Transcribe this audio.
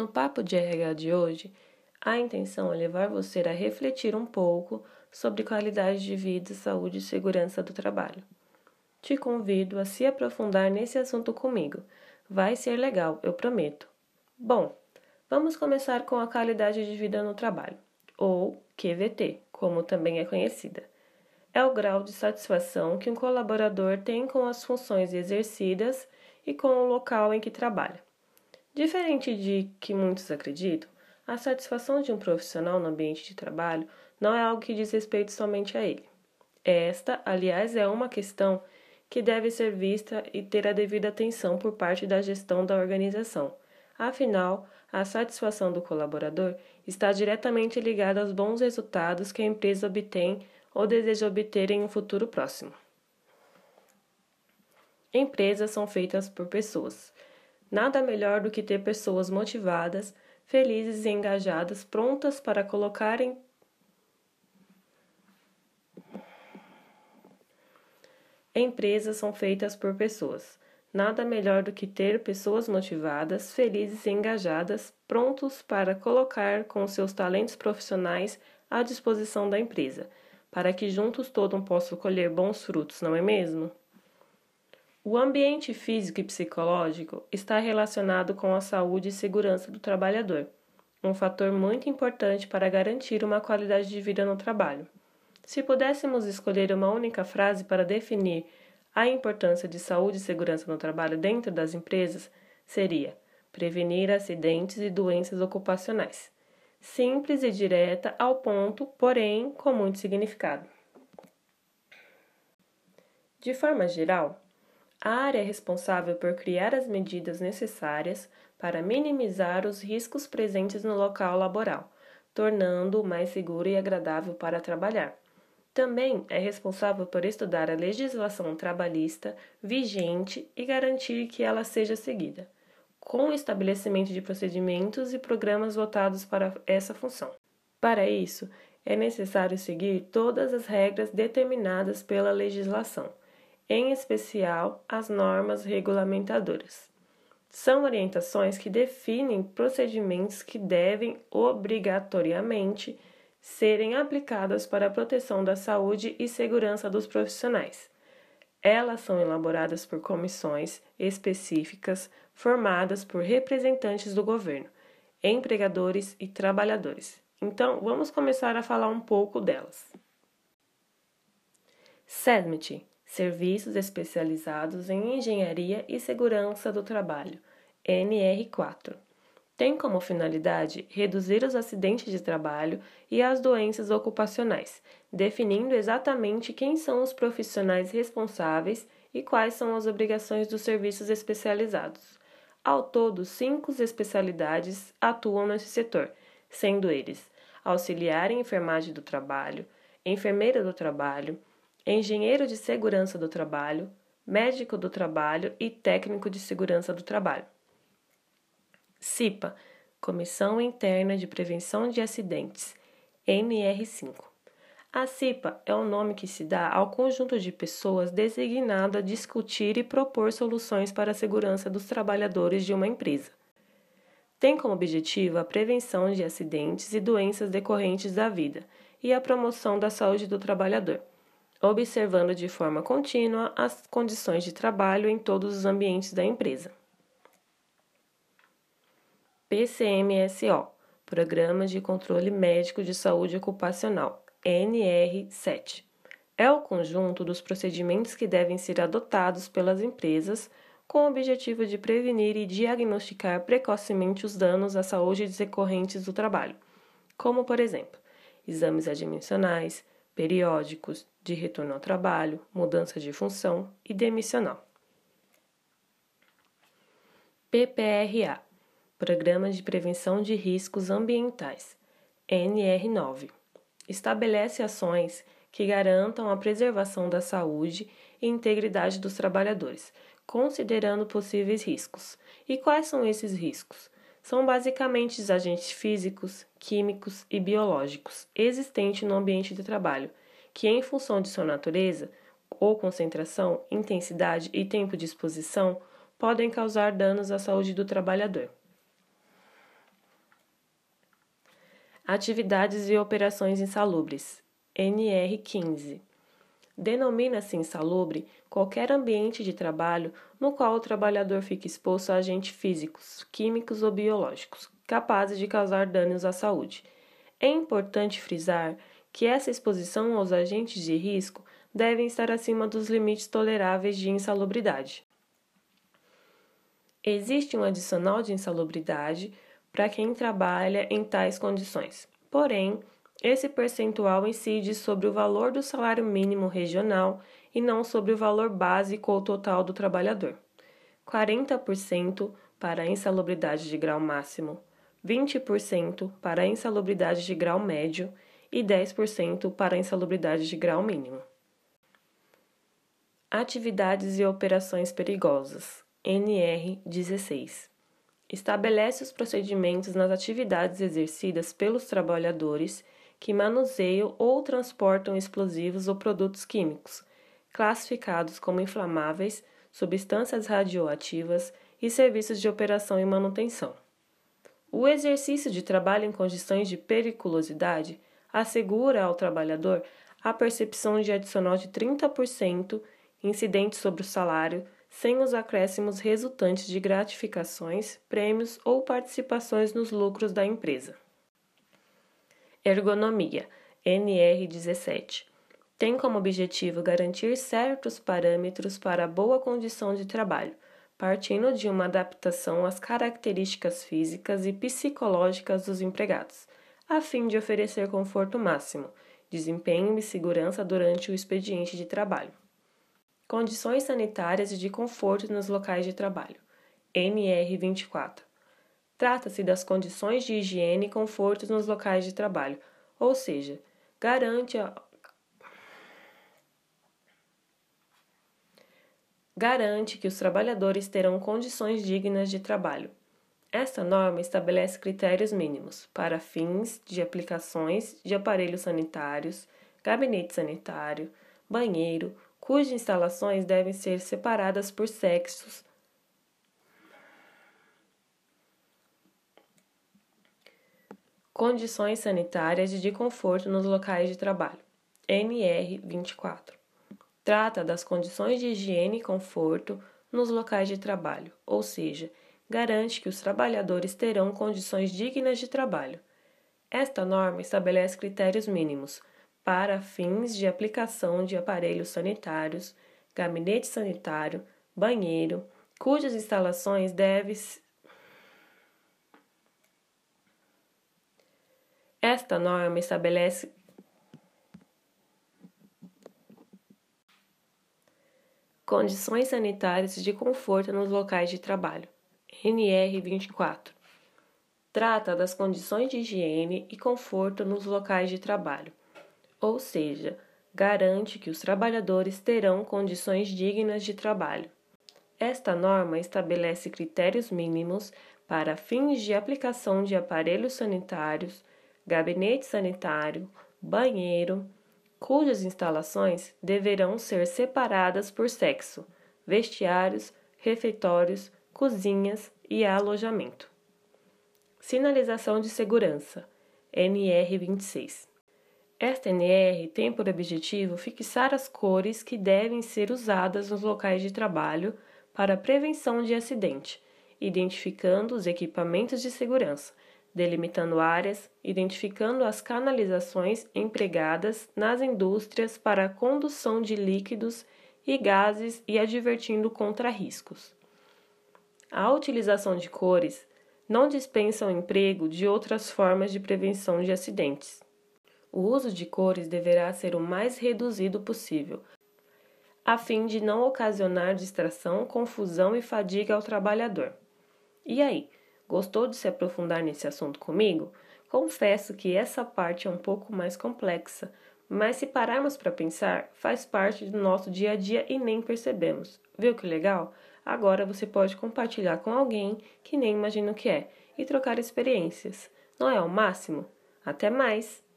No papo de RH de hoje, a intenção é levar você a refletir um pouco sobre qualidade de vida, saúde e segurança do trabalho. Te convido a se aprofundar nesse assunto comigo. Vai ser legal, eu prometo. Bom, vamos começar com a qualidade de vida no trabalho, ou QVT, como também é conhecida. É o grau de satisfação que um colaborador tem com as funções exercidas e com o local em que trabalha. Diferente de que muitos acreditam, a satisfação de um profissional no ambiente de trabalho não é algo que diz respeito somente a ele. Esta, aliás, é uma questão que deve ser vista e ter a devida atenção por parte da gestão da organização. Afinal, a satisfação do colaborador está diretamente ligada aos bons resultados que a empresa obtém ou deseja obter em um futuro próximo. Empresas são feitas por pessoas. Nada melhor do que ter pessoas motivadas, felizes e engajadas, prontas para colocarem Empresas são feitas por pessoas. Nada melhor do que ter pessoas motivadas, felizes e engajadas, prontos para colocar com seus talentos profissionais à disposição da empresa, para que juntos todos possam colher bons frutos, não é mesmo? O ambiente físico e psicológico está relacionado com a saúde e segurança do trabalhador, um fator muito importante para garantir uma qualidade de vida no trabalho. Se pudéssemos escolher uma única frase para definir a importância de saúde e segurança no trabalho dentro das empresas, seria prevenir acidentes e doenças ocupacionais. Simples e direta ao ponto, porém com muito significado. De forma geral, a área é responsável por criar as medidas necessárias para minimizar os riscos presentes no local laboral, tornando-o mais seguro e agradável para trabalhar. Também é responsável por estudar a legislação trabalhista vigente e garantir que ela seja seguida, com o estabelecimento de procedimentos e programas votados para essa função. Para isso, é necessário seguir todas as regras determinadas pela legislação, em especial as normas regulamentadoras. São orientações que definem procedimentos que devem obrigatoriamente serem aplicadas para a proteção da saúde e segurança dos profissionais. Elas são elaboradas por comissões específicas formadas por representantes do governo, empregadores e trabalhadores. Então, vamos começar a falar um pouco delas. SESMIT Serviços Especializados em Engenharia e Segurança do Trabalho, NR4 tem como finalidade reduzir os acidentes de trabalho e as doenças ocupacionais, definindo exatamente quem são os profissionais responsáveis e quais são as obrigações dos serviços especializados. Ao todo, cinco especialidades atuam nesse setor, sendo eles auxiliar em enfermagem do trabalho, enfermeira do trabalho, engenheiro de segurança do trabalho, médico do trabalho e técnico de segurança do trabalho. CIPA Comissão Interna de Prevenção de Acidentes MR5. A CIPA é o nome que se dá ao conjunto de pessoas designado a discutir e propor soluções para a segurança dos trabalhadores de uma empresa. Tem como objetivo a prevenção de acidentes e doenças decorrentes da vida e a promoção da saúde do trabalhador, observando de forma contínua as condições de trabalho em todos os ambientes da empresa. PCMSO Programa de Controle Médico de Saúde Ocupacional NR7 é o conjunto dos procedimentos que devem ser adotados pelas empresas com o objetivo de prevenir e diagnosticar precocemente os danos à saúde decorrentes do trabalho, como, por exemplo, exames admissionais, periódicos, de retorno ao trabalho, mudança de função e demissional. PPRA Programa de Prevenção de Riscos Ambientais, NR9. Estabelece ações que garantam a preservação da saúde e integridade dos trabalhadores, considerando possíveis riscos. E quais são esses riscos? São basicamente os agentes físicos, químicos e biológicos existentes no ambiente de trabalho, que, em função de sua natureza, ou concentração, intensidade e tempo de exposição, podem causar danos à saúde do trabalhador. Atividades e operações insalubres. NR15. Denomina-se insalubre qualquer ambiente de trabalho no qual o trabalhador fica exposto a agentes físicos, químicos ou biológicos capazes de causar danos à saúde. É importante frisar que essa exposição aos agentes de risco devem estar acima dos limites toleráveis de insalubridade. Existe um adicional de insalubridade para quem trabalha em tais condições. Porém, esse percentual incide sobre o valor do salário mínimo regional e não sobre o valor básico ou total do trabalhador. 40% para a insalubridade de grau máximo, 20% para a insalubridade de grau médio e 10% para a insalubridade de grau mínimo. Atividades e operações perigosas. NR16 estabelece os procedimentos nas atividades exercidas pelos trabalhadores que manuseiam ou transportam explosivos ou produtos químicos, classificados como inflamáveis, substâncias radioativas e serviços de operação e manutenção. O exercício de trabalho em condições de periculosidade assegura ao trabalhador a percepção de adicional de 30% incidente sobre o salário sem os acréscimos resultantes de gratificações, prêmios ou participações nos lucros da empresa. Ergonomia NR17 tem como objetivo garantir certos parâmetros para boa condição de trabalho, partindo de uma adaptação às características físicas e psicológicas dos empregados, a fim de oferecer conforto máximo, desempenho e segurança durante o expediente de trabalho. Condições sanitárias e de conforto nos locais de trabalho. NR24. Trata-se das condições de higiene e conforto nos locais de trabalho, ou seja, garante a garante que os trabalhadores terão condições dignas de trabalho. Esta norma estabelece critérios mínimos para fins de aplicações de aparelhos sanitários, gabinete sanitário, banheiro, cujas instalações devem ser separadas por sexos. Condições sanitárias e de conforto nos locais de trabalho. NR 24. Trata das condições de higiene e conforto nos locais de trabalho, ou seja, garante que os trabalhadores terão condições dignas de trabalho. Esta norma estabelece critérios mínimos para fins de aplicação de aparelhos sanitários, gabinete sanitário, banheiro, cujas instalações devem Esta norma estabelece condições sanitárias de conforto nos locais de trabalho. NR 24. Trata das condições de higiene e conforto nos locais de trabalho ou seja, garante que os trabalhadores terão condições dignas de trabalho. Esta norma estabelece critérios mínimos para fins de aplicação de aparelhos sanitários, gabinete sanitário, banheiro, cujas instalações deverão ser separadas por sexo, vestiários, refeitórios, cozinhas e alojamento. Sinalização de segurança NR26 esta NR tem por objetivo fixar as cores que devem ser usadas nos locais de trabalho para prevenção de acidente, identificando os equipamentos de segurança, delimitando áreas, identificando as canalizações empregadas nas indústrias para a condução de líquidos e gases e advertindo contra riscos. A utilização de cores não dispensa o emprego de outras formas de prevenção de acidentes o uso de cores deverá ser o mais reduzido possível, a fim de não ocasionar distração, confusão e fadiga ao trabalhador. E aí, gostou de se aprofundar nesse assunto comigo? Confesso que essa parte é um pouco mais complexa, mas se pararmos para pensar, faz parte do nosso dia a dia e nem percebemos. Viu que legal? Agora você pode compartilhar com alguém que nem imagina o que é e trocar experiências. Não é o máximo? Até mais!